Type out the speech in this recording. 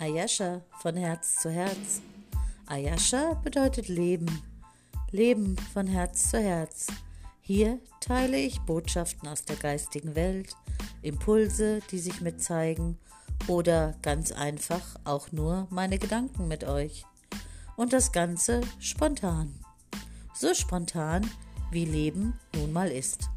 Ayasha von Herz zu Herz. Ayasha bedeutet Leben. Leben von Herz zu Herz. Hier teile ich Botschaften aus der geistigen Welt, Impulse, die sich mir zeigen oder ganz einfach auch nur meine Gedanken mit euch. Und das Ganze spontan. So spontan, wie Leben nun mal ist.